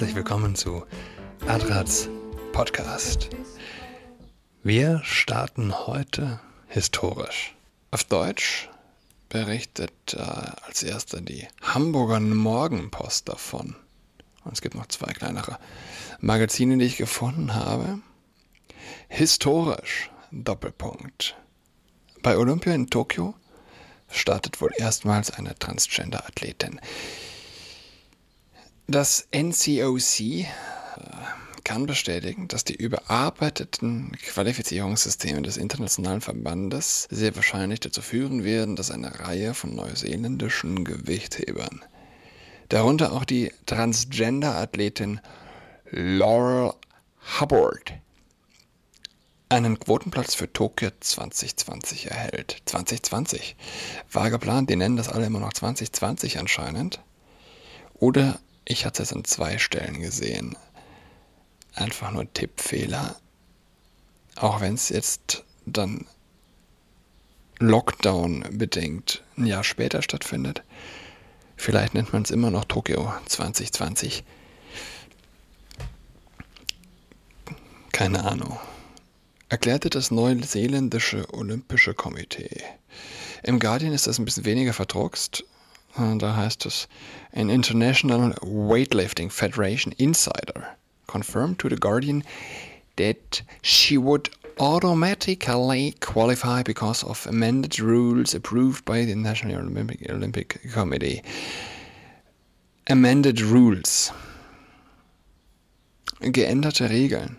herzlich willkommen zu Adrats Podcast. Wir starten heute historisch. Auf Deutsch berichtet äh, als erster die Hamburger Morgenpost davon. Und es gibt noch zwei kleinere Magazine, die ich gefunden habe. Historisch, Doppelpunkt. Bei Olympia in Tokio startet wohl erstmals eine Transgender-Athletin. Das NCOC äh, kann bestätigen, dass die überarbeiteten Qualifizierungssysteme des internationalen Verbandes sehr wahrscheinlich dazu führen werden, dass eine Reihe von neuseeländischen Gewichthebern, darunter auch die Transgender-Athletin Laurel Hubbard, einen Quotenplatz für Tokio 2020 erhält. 2020. War geplant, die nennen das alle immer noch 2020 anscheinend. Oder ich hatte es an zwei Stellen gesehen. Einfach nur Tippfehler. Auch wenn es jetzt dann Lockdown bedingt ein Jahr später stattfindet. Vielleicht nennt man es immer noch Tokio 2020. Keine Ahnung. Erklärte das neuseeländische Olympische Komitee. Im Guardian ist das ein bisschen weniger verdruckst. Äh, Da heißt es, an International Weightlifting Federation Insider confirmed to the Guardian that she would automatically qualify because of amended rules approved by the National Olympic, Olympic Committee. Amended Rules. Geänderte Regeln.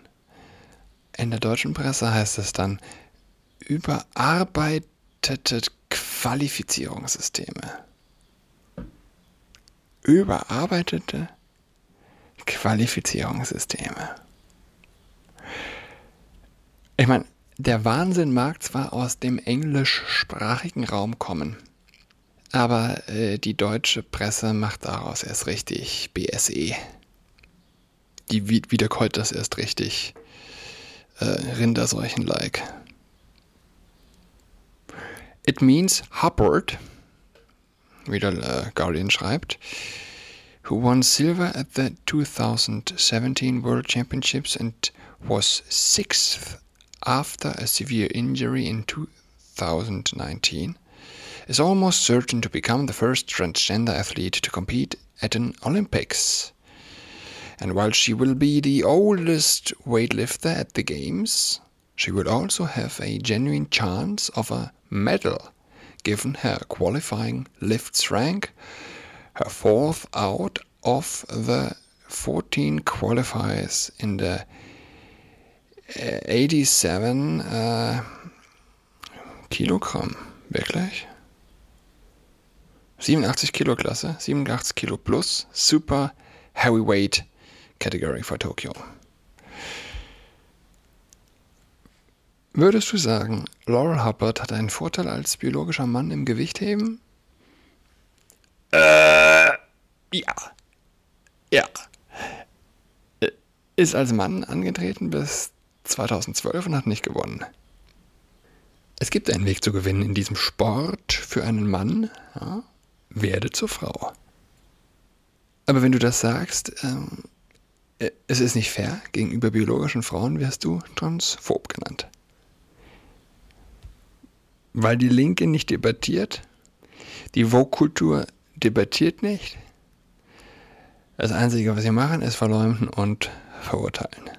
In der deutschen Presse heißt es dann überarbeitete Qualifizierungssysteme. Überarbeitete Qualifizierungssysteme. Ich meine, der Wahnsinn mag zwar aus dem englischsprachigen Raum kommen, aber äh, die deutsche Presse macht daraus erst richtig BSE. Die wi- wiederkäut das erst richtig äh, Rinderseuchen-like. It means Hubbard, wie der äh, Guardian schreibt, who won silver at the 2017 World Championships and was sixth after a severe injury in 2019, is almost certain to become the first transgender athlete to compete at an Olympics. And while she will be the oldest weightlifter at the Games, she will also have a genuine chance of a medal given her qualifying lifts rank, her fourth out of the 14 qualifiers in the äh, 87 äh, Kilogramm. Wirklich? 87 Kilo Klasse, 87 Kilo plus, super heavyweight category for Tokio. Würdest du sagen, Laurel Hubbard hat einen Vorteil als biologischer Mann im Gewichtheben? Äh, ja. Ja. Äh, Ist als Mann angetreten bis 2012 und hat nicht gewonnen. Es gibt einen Weg zu gewinnen in diesem Sport für einen Mann. Ja? Werde zur Frau. Aber wenn du das sagst, ähm, äh, es ist nicht fair, gegenüber biologischen Frauen wirst du transphob genannt. Weil die Linke nicht debattiert, die Vogue-Kultur debattiert nicht. Das Einzige, was sie machen, ist verleumden und verurteilen.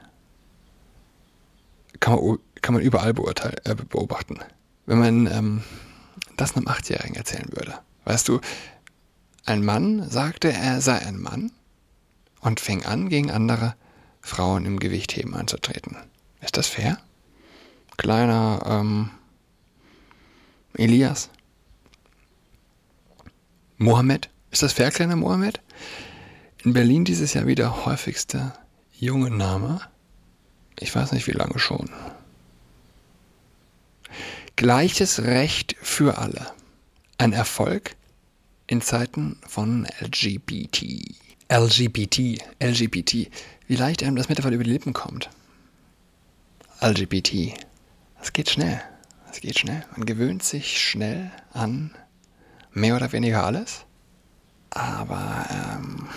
Kann man, kann man überall äh, beobachten. Wenn man ähm, das einem Achtjährigen erzählen würde. Weißt du, ein Mann sagte, er sei ein Mann und fing an, gegen andere Frauen im Gewichtheben anzutreten. Ist das fair? Kleiner ähm, Elias? Mohammed? Ist das fair, kleiner Mohammed? In Berlin dieses Jahr wieder häufigster junge Name. Ich weiß nicht, wie lange schon. Gleiches Recht für alle. Ein Erfolg in Zeiten von LGBT. LGBT, LGBT. Wie leicht einem das mittlerweile über die Lippen kommt. LGBT. Das geht schnell. Das geht schnell. Man gewöhnt sich schnell an mehr oder weniger alles. Aber ähm,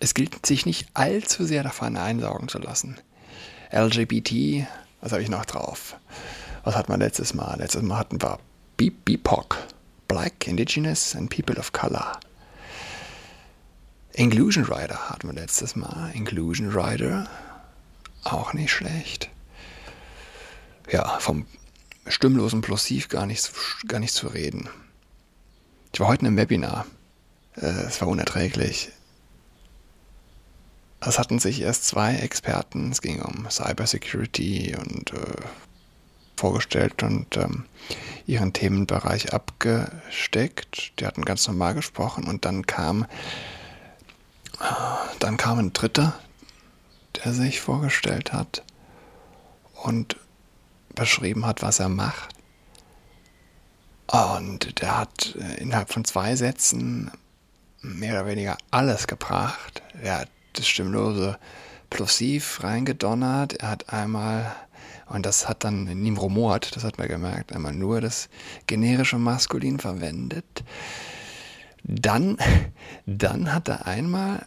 es gilt, sich nicht allzu sehr davon einsaugen zu lassen. LGBT, was habe ich noch drauf? Was hatten wir letztes Mal? Letztes Mal hatten wir BIPOC, Black, Indigenous and People of Color. Inclusion Rider hatten wir letztes Mal. Inclusion Rider, auch nicht schlecht. Ja, vom stimmlosen Plosiv gar nicht, gar nicht zu reden. Ich war heute in einem Webinar. Äh, es war unerträglich. Es hatten sich erst zwei Experten, es ging um Cybersecurity und äh, vorgestellt und ähm, ihren Themenbereich abgesteckt. Die hatten ganz normal gesprochen und dann kam, dann kam ein Dritter, der sich vorgestellt hat und beschrieben hat, was er macht. Und der hat äh, innerhalb von zwei Sätzen mehr oder weniger alles gebracht. Er hat das stimmlose Plosiv reingedonnert. Er hat einmal, und das hat dann in ihm rumort, das hat man gemerkt, einmal nur das generische Maskulin verwendet. Dann, dann hat er einmal,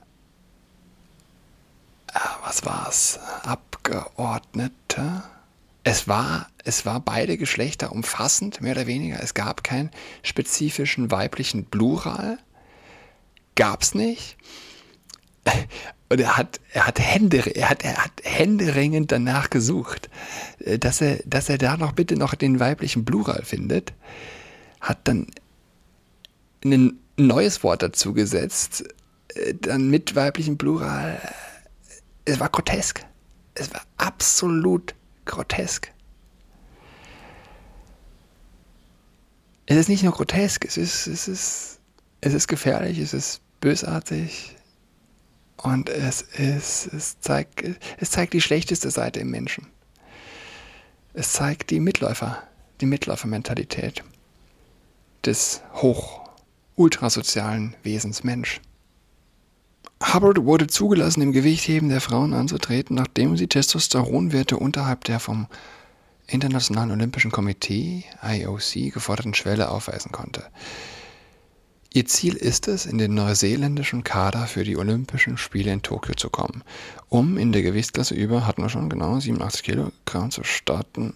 ah, was war's, Abgeordnete, es war, es war beide Geschlechter umfassend, mehr oder weniger. Es gab keinen spezifischen weiblichen Plural. Gab es nicht. Und er hat, er hat Hände, er hat, er hat händeringend danach gesucht, äh, dass er, dass er da noch bitte noch den weiblichen Plural findet. Hat dann ein neues Wort dazu gesetzt, äh, dann mit weiblichem Plural. Es war grotesk. Es war absolut grotesk. Es ist nicht nur grotesk, es ist, es ist, es ist gefährlich, es ist bösartig und es, ist, es, zeigt, es zeigt die schlechteste Seite im Menschen. Es zeigt die Mitläufer, die Mitläufermentalität des hoch ultrasozialen Wesens Mensch. Hubbard wurde zugelassen, im Gewichtheben der Frauen anzutreten, nachdem sie Testosteronwerte unterhalb der vom Internationalen Olympischen Komitee IOC geforderten Schwelle aufweisen konnte. Ihr Ziel ist es, in den neuseeländischen Kader für die Olympischen Spiele in Tokio zu kommen, um in der Gewichtsklasse über, hatten wir schon genau, 87 Kilogramm zu starten.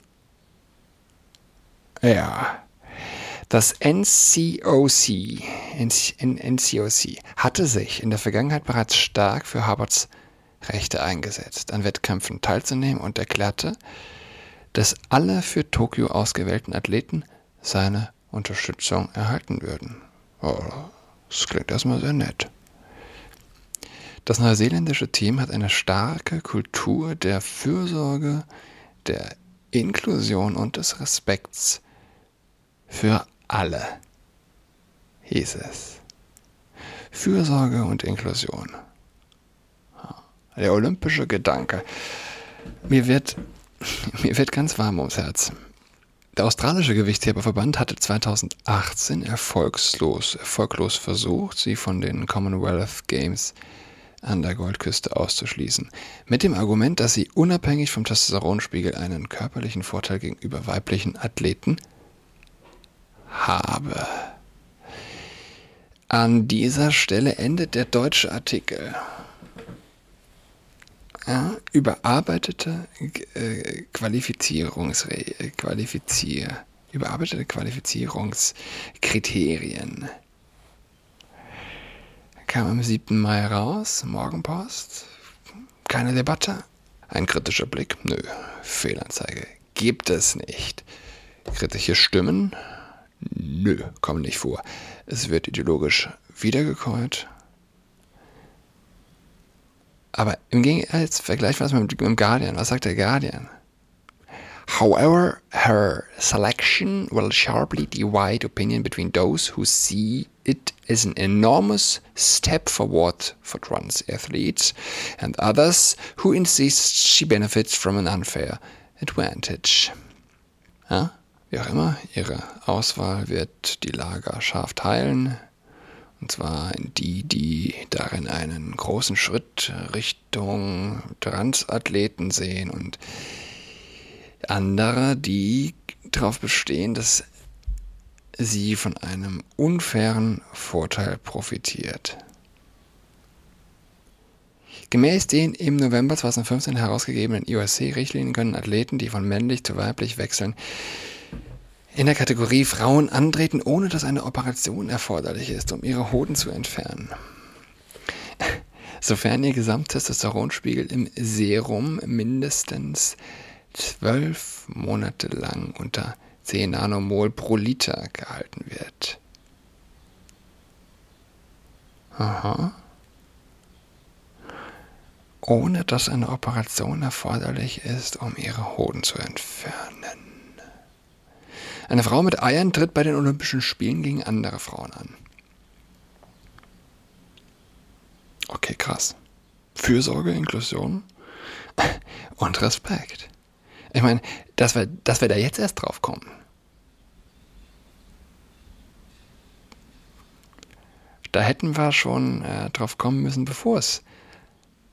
Ja, das NCOC, NCOC hatte sich in der Vergangenheit bereits stark für Harvards Rechte eingesetzt, an Wettkämpfen teilzunehmen und erklärte, dass alle für Tokio ausgewählten Athleten seine Unterstützung erhalten würden. Oh, das klingt erstmal sehr nett. Das neuseeländische Team hat eine starke Kultur der Fürsorge, der Inklusion und des Respekts für alle, hieß es. Fürsorge und Inklusion. Der olympische Gedanke. Mir wird, mir wird ganz warm ums Herz. Der australische Gewichtsheberverband hatte 2018 erfolgslos, erfolglos versucht, sie von den Commonwealth Games an der Goldküste auszuschließen. Mit dem Argument, dass sie unabhängig vom Testosteronspiegel einen körperlichen Vorteil gegenüber weiblichen Athleten habe. An dieser Stelle endet der deutsche Artikel. Ja, überarbeitete äh, Qualifizierungsre Qualifizier überarbeitete Qualifizierungskriterien. Kam am 7. Mai raus, Morgenpost. Keine Debatte. Ein kritischer Blick? Nö. Fehlanzeige. Gibt es nicht. Kritische Stimmen? Nö, kommen nicht vor. Es wird ideologisch wiedergekäut. Aber im Gegensatz, vergleich was mit dem Guardian. Was sagt der Guardian? However, her selection will sharply divide opinion between those who see it as an enormous step forward for trans athletes and others who insist she benefits from an unfair advantage. Ja? Wie auch immer, ihre Auswahl wird die Lager scharf teilen. Und zwar in die, die darin einen großen Schritt Richtung Transathleten sehen und andere, die darauf bestehen, dass sie von einem unfairen Vorteil profitiert. Gemäß den im November 2015 herausgegebenen IOSC-Richtlinien können Athleten, die von männlich zu weiblich wechseln, in der Kategorie Frauen antreten, ohne dass eine Operation erforderlich ist, um ihre Hoden zu entfernen. Sofern ihr Gesamttestosteronspiegel im Serum mindestens zwölf Monate lang unter 10 Nanomol pro Liter gehalten wird. Aha. Ohne dass eine Operation erforderlich ist, um ihre Hoden zu entfernen. Eine Frau mit Eiern tritt bei den Olympischen Spielen gegen andere Frauen an. Okay, krass. Fürsorge, Inklusion und Respekt. Ich meine, dass wir, dass wir da jetzt erst drauf kommen. Da hätten wir schon äh, drauf kommen müssen, bevor es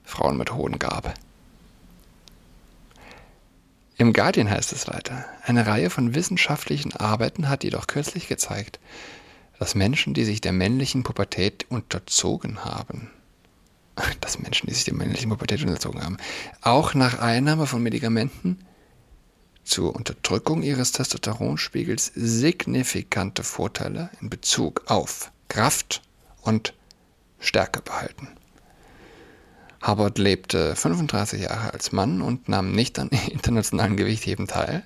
Frauen mit Hoden gab. Im Guardian heißt es weiter, eine Reihe von wissenschaftlichen Arbeiten hat jedoch kürzlich gezeigt, dass Menschen, die sich der männlichen Pubertät unterzogen haben, dass Menschen, die sich der männlichen Pubertät unterzogen haben, auch nach Einnahme von Medikamenten zur Unterdrückung ihres Testosteronspiegels signifikante Vorteile in Bezug auf Kraft und Stärke behalten. Hubbard lebte 35 Jahre als Mann und nahm nicht an internationalen Gewichtheben teil.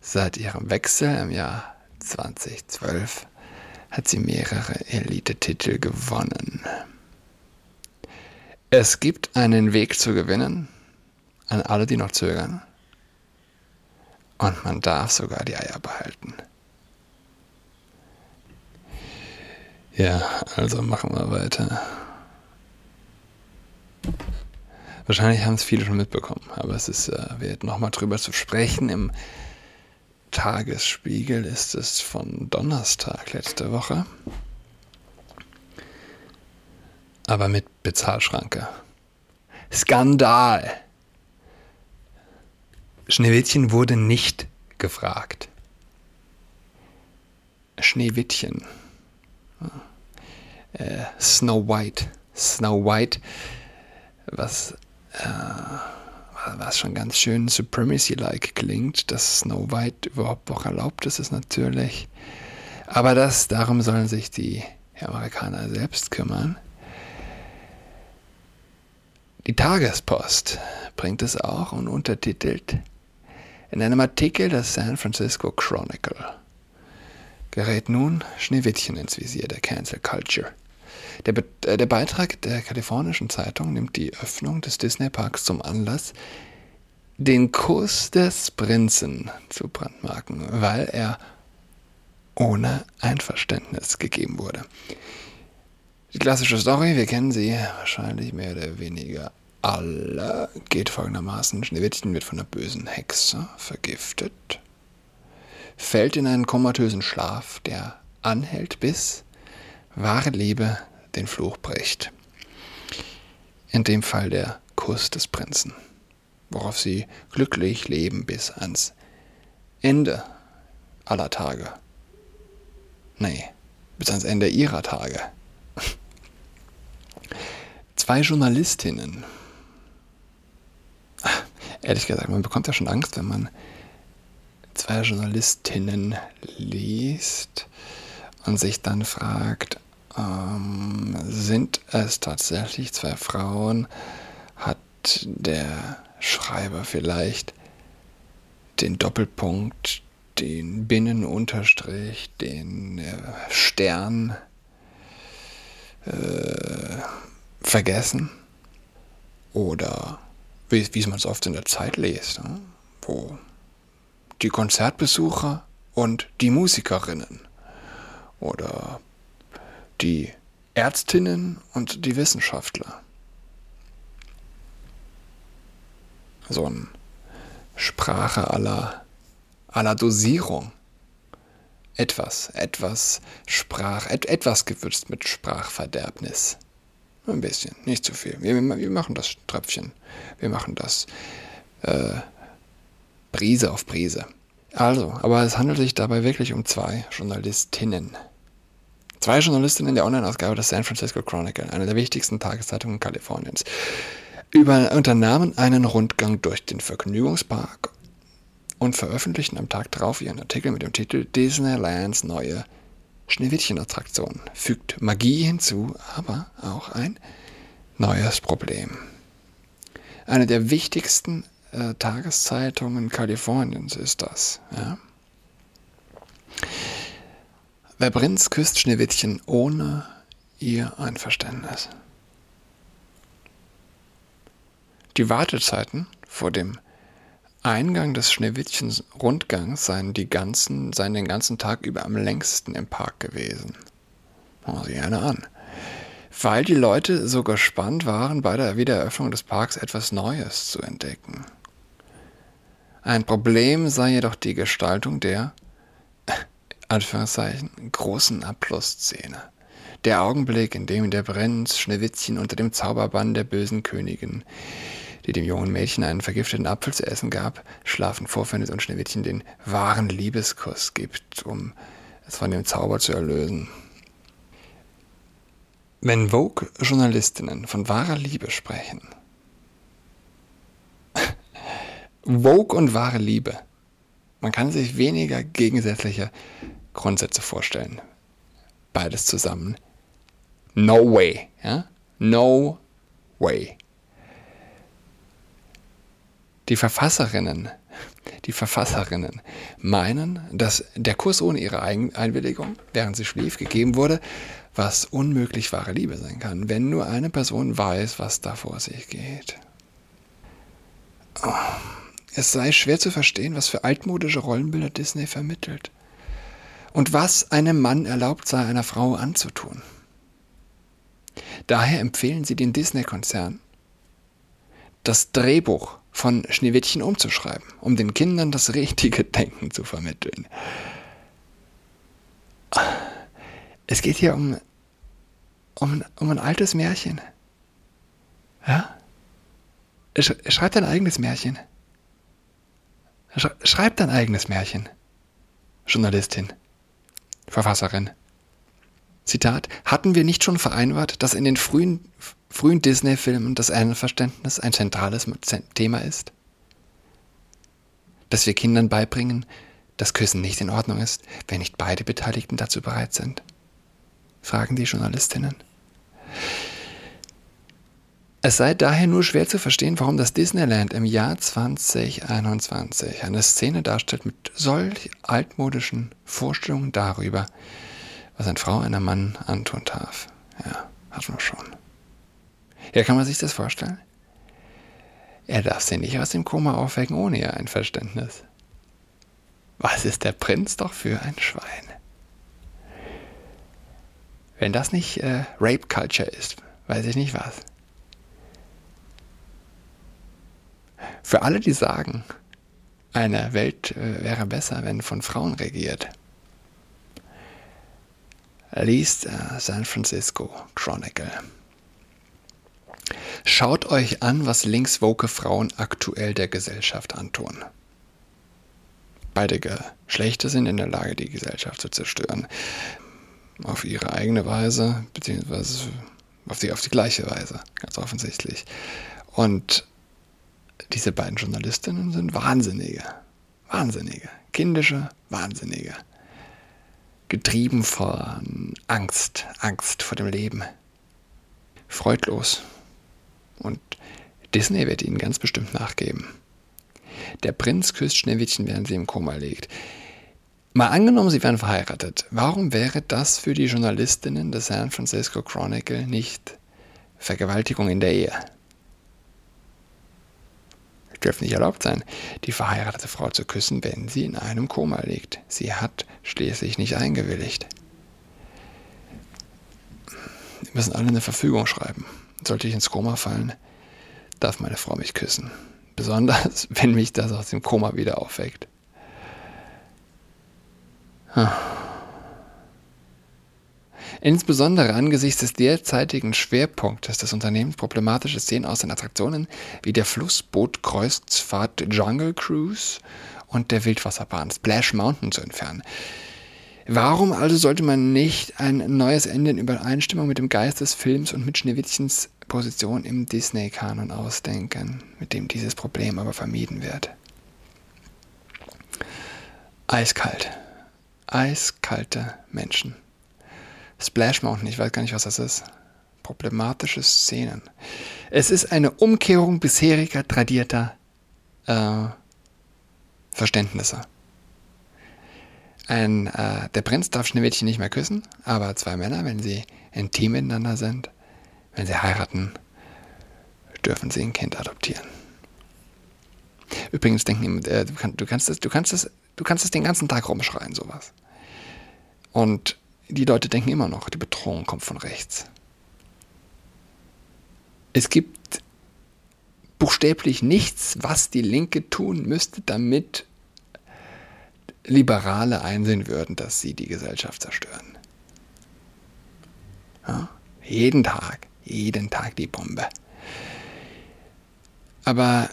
Seit ihrem Wechsel im Jahr 2012 hat sie mehrere Elite-Titel gewonnen. Es gibt einen Weg zu gewinnen, an alle, die noch zögern. Und man darf sogar die Eier behalten. Ja, also machen wir weiter. Wahrscheinlich haben es viele schon mitbekommen, aber es ist äh, wert, nochmal drüber zu sprechen. Im Tagesspiegel ist es von Donnerstag letzte Woche. Aber mit Bezahlschranke. Skandal! Schneewittchen wurde nicht gefragt. Schneewittchen. Äh, Snow White. Snow White, was, äh, was schon ganz schön Supremacy-like klingt, dass Snow White überhaupt auch erlaubt ist, ist natürlich. Aber das, darum sollen sich die Amerikaner selbst kümmern. Die Tagespost bringt es auch und untertitelt in einem Artikel des San Francisco Chronicle gerät nun Schneewittchen ins Visier der Cancel Culture. Der, Be äh, der Beitrag der kalifornischen Zeitung nimmt die Öffnung des Disney-Parks zum Anlass, den Kuss des Prinzen zu brandmarken, weil er ohne Einverständnis gegeben wurde. Die klassische Story, wir kennen sie wahrscheinlich mehr oder weniger alle geht folgendermaßen. Schneewittchen wird von einer bösen Hexe vergiftet, fällt in einen komatösen Schlaf, der anhält, bis wahre Liebe den Fluch bricht. In dem Fall der Kuss des Prinzen, worauf sie glücklich leben bis ans Ende aller Tage. Nee, bis ans Ende ihrer Tage. Zwei Journalistinnen ehrlich gesagt, man bekommt ja schon Angst, wenn man zwei Journalistinnen liest und sich dann fragt, ähm, sind es tatsächlich zwei Frauen? Hat der Schreiber vielleicht den Doppelpunkt, den Binnenunterstrich, den äh, Stern äh, vergessen? Oder wie, wie man es oft in der Zeit liest, ne? wo die Konzertbesucher und die Musikerinnen oder die Ärztinnen und die Wissenschaftler. So eine Sprache aller, aller Dosierung. Etwas, etwas Sprach, et, etwas gewürzt mit Sprachverderbnis. Ein bisschen, nicht zu viel. Wir, wir machen das Tröpfchen. Wir machen das äh, Prise auf Prise. Also, aber es handelt sich dabei wirklich um zwei Journalistinnen. Zwei Journalistinnen der Online-Ausgabe des San Francisco Chronicle, einer der wichtigsten Tageszeitungen Kaliforniens, über, unternahmen einen Rundgang durch den Vergnügungspark und veröffentlichten am Tag darauf ihren Artikel mit dem Titel Disneylands neue Schneewittchen-Attraktion. Fügt Magie hinzu, aber auch ein neues Problem. Eine der wichtigsten äh, Tageszeitungen Kaliforniens ist das. Ja? Wer Prinz küsst Schneewittchen ohne ihr Einverständnis. Die Wartezeiten vor dem Eingang des Schneewittchens Rundgangs seien, die ganzen, seien den ganzen Tag über am längsten im Park gewesen. Machen Sie gerne an. Weil die Leute so gespannt waren, bei der Wiedereröffnung des Parks etwas Neues zu entdecken. Ein Problem sei jedoch die Gestaltung der Anführungszeichen, großen Abschlussszene. Der Augenblick, in dem der Prinz Schneewittchen unter dem Zauberbann der bösen Königin, die dem jungen Mädchen einen vergifteten Apfel zu essen gab, schlafen vorfindet und Schneewittchen den wahren Liebeskuss gibt, um es von dem Zauber zu erlösen. Wenn Vogue-Journalistinnen von wahrer Liebe sprechen, Vogue und wahre Liebe, man kann sich weniger gegensätzliche Grundsätze vorstellen. Beides zusammen. No way. Ja? No way. Die Verfasserinnen, die Verfasserinnen meinen, dass der Kurs ohne ihre Einwilligung, während sie schlief, gegeben wurde, was unmöglich wahre Liebe sein kann, wenn nur eine Person weiß, was da vor sich geht. Es sei schwer zu verstehen, was für altmodische Rollenbilder Disney vermittelt und was einem Mann erlaubt sei, einer Frau anzutun. Daher empfehlen sie den Disney-Konzern, das Drehbuch von Schneewittchen umzuschreiben, um den Kindern das richtige Denken zu vermitteln. Es geht hier um, um, um ein altes Märchen. Ja? Schreibt ein eigenes Märchen. Schreibt ein eigenes Märchen. Journalistin. Verfasserin. Zitat, hatten wir nicht schon vereinbart, dass in den frühen, frühen Disney-Filmen das Einverständnis ein zentrales Thema ist? Dass wir Kindern beibringen, dass Küssen nicht in Ordnung ist, wenn nicht beide Beteiligten dazu bereit sind? Fragen die Journalistinnen. Es sei daher nur schwer zu verstehen, warum das Disneyland im Jahr 2021 eine Szene darstellt mit solch altmodischen Vorstellungen darüber, was eine Frau einer Mann antun darf. Ja, hat man schon. Ja, kann man sich das vorstellen? Er darf sie nicht aus dem Koma aufwecken ohne ihr Einverständnis. Was ist der Prinz doch für ein Schwein? Wenn das nicht äh, Rape Culture ist, weiß ich nicht was. Für alle, die sagen, eine Welt äh, wäre besser, wenn von Frauen regiert, liest äh, San Francisco Chronicle. Schaut euch an, was linkswoke Frauen aktuell der Gesellschaft antun. Beide Geschlechter sind in der Lage, die Gesellschaft zu zerstören. Auf ihre eigene Weise, beziehungsweise auf die, auf die gleiche Weise, ganz offensichtlich. Und diese beiden Journalistinnen sind Wahnsinnige. Wahnsinnige. Kindische Wahnsinnige. Getrieben von Angst. Angst vor dem Leben. Freudlos. Und Disney wird ihnen ganz bestimmt nachgeben. Der Prinz küsst Schneewittchen, während sie im Koma liegt. Mal angenommen, sie wären verheiratet. Warum wäre das für die Journalistinnen des San Francisco Chronicle nicht Vergewaltigung in der Ehe? Dürfen nicht erlaubt sein, die verheiratete Frau zu küssen, wenn sie in einem Koma liegt. Sie hat schließlich nicht eingewilligt. Wir müssen alle eine Verfügung schreiben. Sollte ich ins Koma fallen, darf meine Frau mich küssen. Besonders, wenn mich das aus dem Koma wieder aufweckt. Hm. Insbesondere angesichts des derzeitigen Schwerpunktes des Unternehmens problematische Szenen aus den Attraktionen wie der Flussboot-Kreuzfahrt Jungle Cruise und der Wildwasserbahn Splash Mountain zu entfernen. Warum also sollte man nicht ein neues Ende in Übereinstimmung mit dem Geist des Films und mit Schneewittchens Position im Disney-Kanon ausdenken, mit dem dieses Problem aber vermieden wird? Eiskalt. Eiskalte Menschen. Splash Mountain, ich weiß gar nicht, was das ist. Problematische Szenen. Es ist eine Umkehrung bisheriger tradierter äh, Verständnisse. Ein, äh, der Prinz darf Schneewittchen nicht mehr küssen, aber zwei Männer, wenn sie intim miteinander sind, wenn sie heiraten, dürfen sie ein Kind adoptieren. Übrigens denken, äh, du, kann, du, kannst das, du, kannst das, du kannst das den ganzen Tag rumschreien, sowas. Und die Leute denken immer noch, die Bedrohung kommt von rechts. Es gibt buchstäblich nichts, was die Linke tun müsste, damit Liberale einsehen würden, dass sie die Gesellschaft zerstören. Ja? Jeden Tag, jeden Tag die Bombe. Aber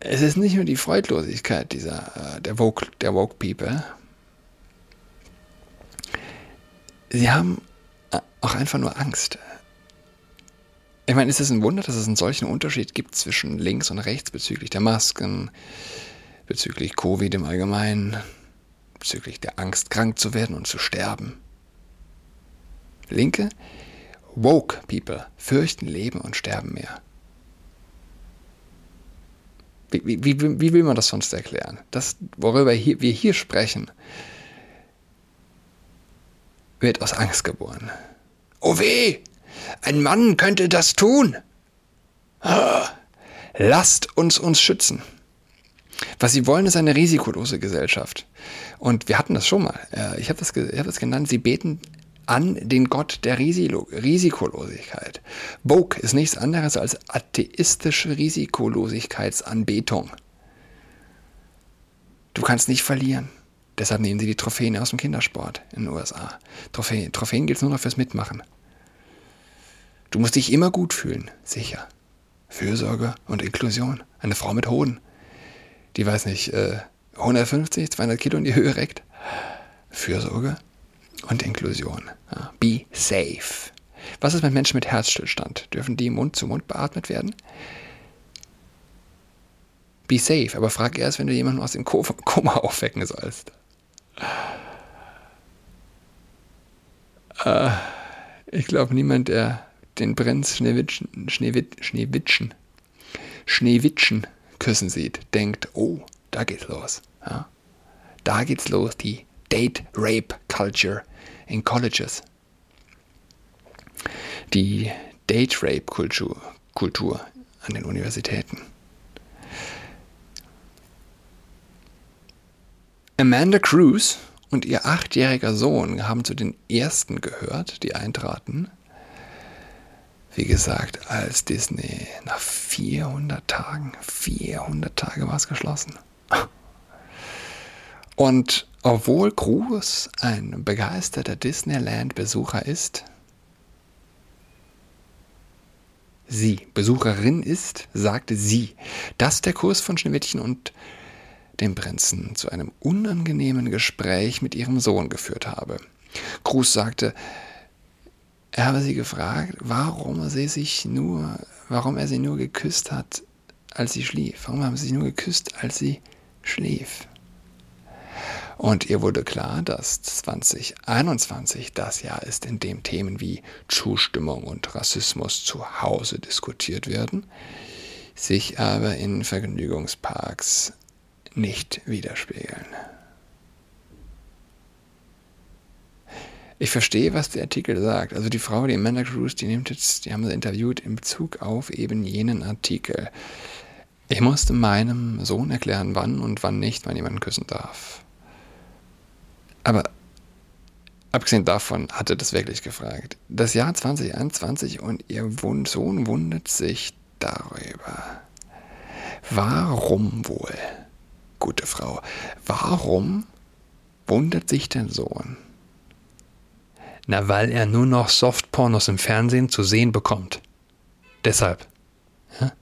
es ist nicht nur die Freudlosigkeit dieser, äh, der, Woke, der Woke People. Sie haben äh, auch einfach nur Angst. Ich meine, ist es ein Wunder, dass es einen solchen Unterschied gibt zwischen links und rechts bezüglich der Masken, bezüglich Covid im Allgemeinen, bezüglich der Angst, krank zu werden und zu sterben. Linke, woke People fürchten Leben und sterben mehr. Wie, wie, wie, wie will man das sonst erklären? Das, worüber hier, wir hier sprechen, wird aus Angst geboren. Oh weh, ein Mann könnte das tun. Ah, lasst uns uns schützen. Was sie wollen, ist eine risikolose Gesellschaft. Und wir hatten das schon mal. Ich habe das, hab das genannt. Sie beten an den Gott der Risikolosigkeit. Vogue ist nichts anderes als atheistische Risikolosigkeitsanbetung. Du kannst nicht verlieren. Deshalb nehmen sie die Trophäen aus dem Kindersport in den USA. Trophäen, Trophäen gilt nur noch fürs Mitmachen. Du musst dich immer gut fühlen, sicher. Fürsorge und Inklusion. Eine Frau mit Hoden die weiß nicht, 150, äh, 200 Kilo in die Höhe reckt. Fürsorge und Inklusion. Be safe. Was ist mit Menschen mit Herzstillstand? Dürfen die Mund zu Mund beatmet werden? Be safe, aber frag erst, wenn du jemanden aus dem Koma aufwecken sollst. Äh, ich glaube, niemand, der den Prinz Schneewittchen, Schneewitt, Schneewittchen, Schneewittchen küssen sieht, denkt, oh, da geht's los. Ja? Da geht's los, die Date-Rape-Culture in Colleges. Die Date-Rape-Kultur Kultur an den Universitäten. Amanda Cruz und ihr achtjähriger Sohn haben zu den ersten gehört, die eintraten wie gesagt, als Disney nach 400 Tagen, 400 Tage war es geschlossen. Und obwohl Cruz ein begeisterter Disneyland-Besucher ist, sie Besucherin ist, sagte sie, dass der Kurs von Schneewittchen und dem Prinzen zu einem unangenehmen Gespräch mit ihrem Sohn geführt habe. Cruz sagte, er habe sie gefragt, warum sie sich nur, warum er sie nur geküsst hat, als sie schlief. Warum haben sie sich nur geküsst, als sie schlief? Und ihr wurde klar, dass 2021 das Jahr ist, in dem Themen wie Zustimmung und Rassismus zu Hause diskutiert werden, sich aber in Vergnügungsparks nicht widerspiegeln. Ich verstehe, was der Artikel sagt. Also die Frau, die Amanda Cruz, die nimmt jetzt, die haben sie interviewt in Bezug auf eben jenen Artikel. Ich musste meinem Sohn erklären, wann und wann nicht man jemanden küssen darf. Aber abgesehen davon hatte das wirklich gefragt. Das Jahr 2021 und ihr Sohn wundert sich darüber. Warum wohl, gute Frau, warum wundert sich dein Sohn? Na, weil er nur noch Softpornos im Fernsehen zu sehen bekommt. Deshalb. Ja?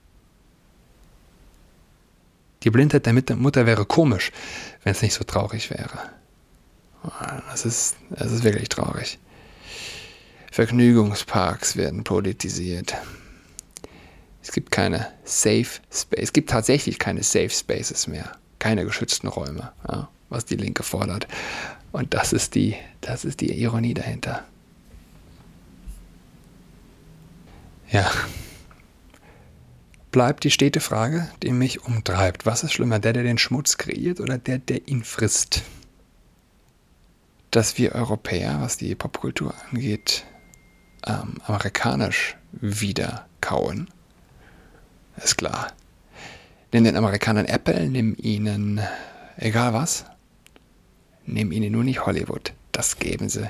Die Blindheit der Mutter wäre komisch, wenn es nicht so traurig wäre. Das ist, das ist wirklich traurig. Vergnügungsparks werden politisiert. Es gibt keine Safe Space. Es gibt tatsächlich keine Safe Spaces mehr. Keine geschützten Räume, ja, was die Linke fordert. Und das ist die, das ist die Ironie dahinter. Ja. Bleibt die stete Frage, die mich umtreibt. Was ist schlimmer, der, der den Schmutz kreiert oder der, der ihn frisst? Dass wir Europäer, was die Popkultur angeht, ähm, amerikanisch wieder kauen, ist klar. Nimm den Amerikanern Apple, nimm ihnen egal was, nimm ihnen nur nicht Hollywood. Das geben sie,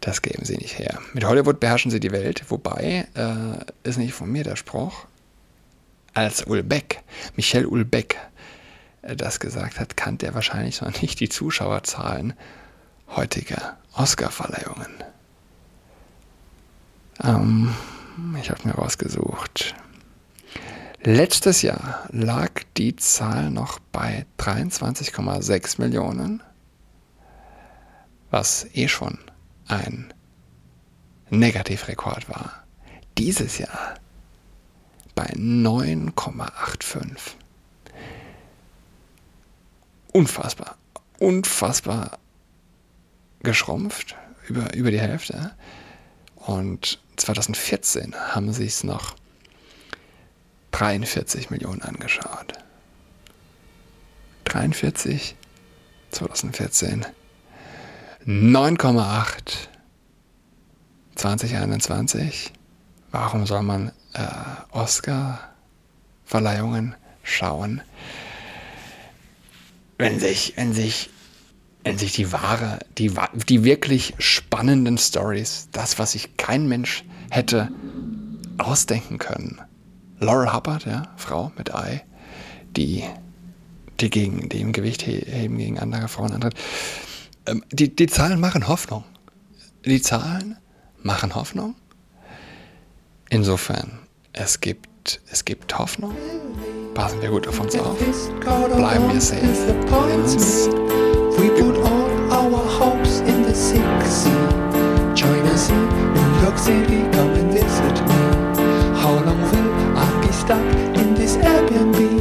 das geben sie nicht her. Mit Hollywood beherrschen sie die Welt, wobei äh, ist nicht von mir der Spruch. Als Ulbeck, Michel Ulbeck, äh, das gesagt hat, kannte er wahrscheinlich noch nicht die Zuschauerzahlen heutiger Oscarverleihungen. Ähm, ich habe mir rausgesucht. Letztes Jahr lag die Zahl noch bei 23,6 Millionen, was eh schon ein Negativrekord war. Dieses Jahr bei 9,85. Unfassbar, unfassbar geschrumpft, über, über die Hälfte. Und 2014 haben sich es noch 43 Millionen angeschaut. 43, 2014, 9,8, 2021. Warum soll man äh, Oscar-Verleihungen schauen, wenn sich, wenn sich wenn sich die wahre, die, die wirklich spannenden Stories, das, was sich kein Mensch hätte ausdenken können. Laurel Hubbard, ja, Frau mit Ei, die, die gegen dem Gewicht heben gegen andere Frauen antritt. Ähm, die, die Zahlen machen Hoffnung. Die Zahlen machen Hoffnung. Insofern, es gibt, es gibt Hoffnung. Passen wir gut auf uns auf. Bleiben wir safe. We put all our hopes in the sink sea. Join us in New York City. stuck in this Airbnb.